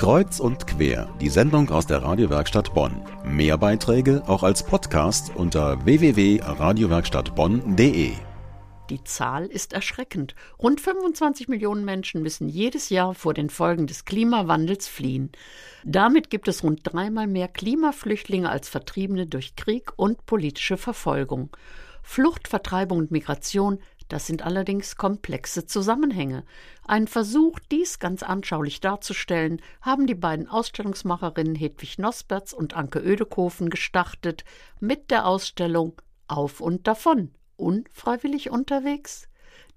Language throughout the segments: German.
Kreuz und quer, die Sendung aus der Radiowerkstatt Bonn. Mehr Beiträge auch als Podcast unter www.radiowerkstattbonn.de. Die Zahl ist erschreckend. Rund 25 Millionen Menschen müssen jedes Jahr vor den Folgen des Klimawandels fliehen. Damit gibt es rund dreimal mehr Klimaflüchtlinge als Vertriebene durch Krieg und politische Verfolgung. Flucht, Vertreibung und Migration das sind allerdings komplexe Zusammenhänge. Ein Versuch, dies ganz anschaulich darzustellen, haben die beiden Ausstellungsmacherinnen Hedwig Nosberts und Anke Ödekofen gestartet mit der Ausstellung Auf und davon. Unfreiwillig unterwegs?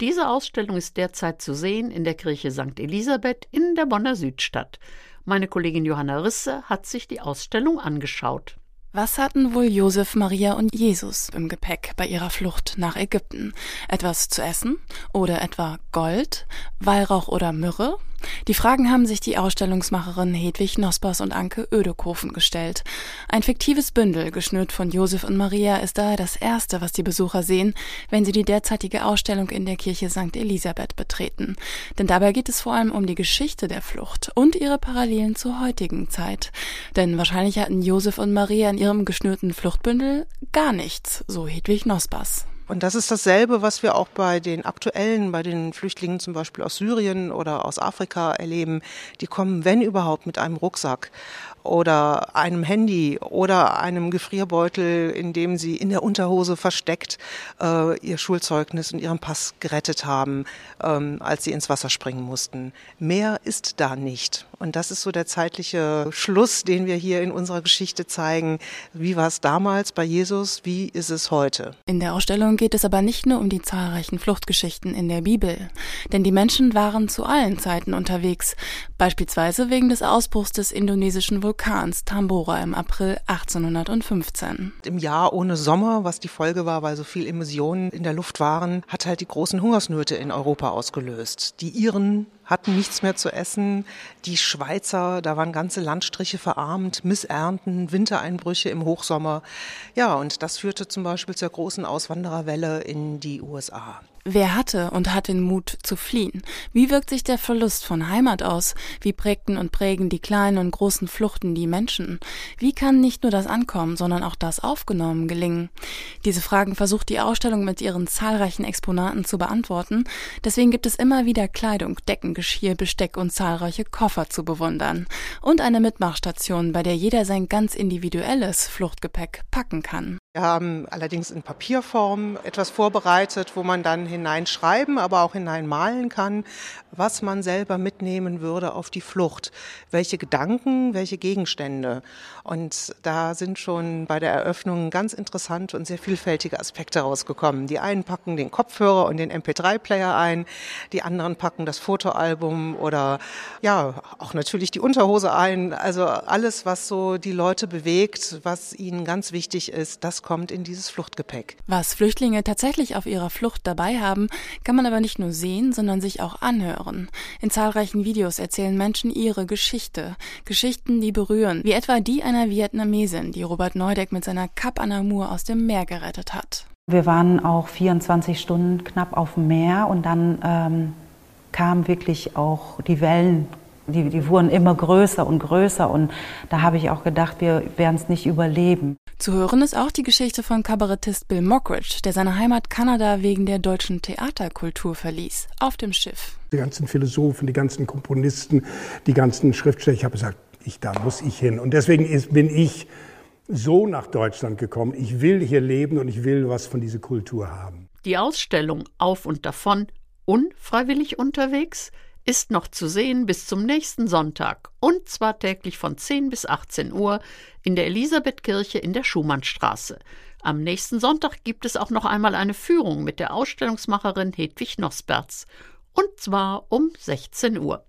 Diese Ausstellung ist derzeit zu sehen in der Kirche St. Elisabeth in der Bonner Südstadt. Meine Kollegin Johanna Risse hat sich die Ausstellung angeschaut. Was hatten wohl Josef, Maria und Jesus im Gepäck bei ihrer Flucht nach Ägypten? Etwas zu essen? Oder etwa Gold, Weihrauch oder Myrrhe? Die Fragen haben sich die Ausstellungsmacherin Hedwig Nospers und Anke Ödekofen gestellt. Ein fiktives Bündel, geschnürt von Josef und Maria, ist daher das erste, was die Besucher sehen, wenn sie die derzeitige Ausstellung in der Kirche St. Elisabeth betreten. Denn dabei geht es vor allem um die Geschichte der Flucht und ihre Parallelen zur heutigen Zeit. Denn wahrscheinlich hatten Josef und Maria in ihrem geschnürten Fluchtbündel gar nichts, so Hedwig Nospers. Und das ist dasselbe, was wir auch bei den aktuellen, bei den Flüchtlingen zum Beispiel aus Syrien oder aus Afrika erleben. Die kommen, wenn überhaupt, mit einem Rucksack oder einem Handy oder einem Gefrierbeutel, in dem sie in der Unterhose versteckt äh, ihr Schulzeugnis und ihren Pass gerettet haben, ähm, als sie ins Wasser springen mussten. Mehr ist da nicht. Und das ist so der zeitliche Schluss, den wir hier in unserer Geschichte zeigen. Wie war es damals bei Jesus? Wie ist es heute? In der Ausstellung geht es aber nicht nur um die zahlreichen Fluchtgeschichten in der Bibel. Denn die Menschen waren zu allen Zeiten unterwegs. Beispielsweise wegen des Ausbruchs des indonesischen Vulkans Tambora im April 1815. Im Jahr ohne Sommer, was die Folge war, weil so viel Emissionen in der Luft waren, hat halt die großen Hungersnöte in Europa ausgelöst. Die Iren hatten nichts mehr zu essen. Die Schweizer, da waren ganze Landstriche verarmt, Missernten, Wintereinbrüche im Hochsommer. Ja, und das führte zum Beispiel zur großen Auswandererwelle in die USA. Wer hatte und hat den Mut zu fliehen? Wie wirkt sich der Verlust von Heimat aus? Wie prägten und prägen die kleinen und großen Fluchten die Menschen? Wie kann nicht nur das Ankommen, sondern auch das Aufgenommen gelingen? Diese Fragen versucht die Ausstellung mit ihren zahlreichen Exponaten zu beantworten. Deswegen gibt es immer wieder Kleidung, Decken, Geschirr, Besteck und zahlreiche Koffer zu bewundern. Und eine Mitmachstation, bei der jeder sein ganz individuelles Fluchtgepäck packen kann. Wir haben allerdings in Papierform etwas vorbereitet, wo man dann hineinschreiben, aber auch hineinmalen kann, was man selber mitnehmen würde auf die Flucht. Welche Gedanken, welche Gegenstände. Und da sind schon bei der Eröffnung ganz interessante und sehr vielfältige Aspekte rausgekommen. Die einen packen den Kopfhörer und den MP3-Player ein, die anderen packen das Fotoalbum oder ja, auch natürlich die Unterhose ein. Also alles, was so die Leute bewegt, was ihnen ganz wichtig ist, das kommt in dieses Fluchtgepäck. Was Flüchtlinge tatsächlich auf ihrer Flucht dabei haben, kann man aber nicht nur sehen, sondern sich auch anhören. In zahlreichen Videos erzählen Menschen ihre Geschichte. Geschichten, die berühren, wie etwa die einer Vietnamesin, die Robert Neudeck mit seiner Cap Anamur aus dem Meer gerettet hat. Wir waren auch 24 Stunden knapp auf dem Meer und dann ähm, kamen wirklich auch die Wellen die, die wurden immer größer und größer und da habe ich auch gedacht, wir werden es nicht überleben. Zu hören ist auch die Geschichte von Kabarettist Bill Mockridge, der seine Heimat Kanada wegen der deutschen Theaterkultur verließ, auf dem Schiff. Die ganzen Philosophen, die ganzen Komponisten, die ganzen Schriftsteller, ich habe gesagt, ich, da muss ich hin. Und deswegen ist, bin ich so nach Deutschland gekommen. Ich will hier leben und ich will was von dieser Kultur haben. Die Ausstellung Auf und davon unfreiwillig unterwegs ist noch zu sehen bis zum nächsten Sonntag und zwar täglich von 10 bis 18 Uhr in der Elisabethkirche in der Schumannstraße. Am nächsten Sonntag gibt es auch noch einmal eine Führung mit der Ausstellungsmacherin Hedwig Nosberts und zwar um 16 Uhr.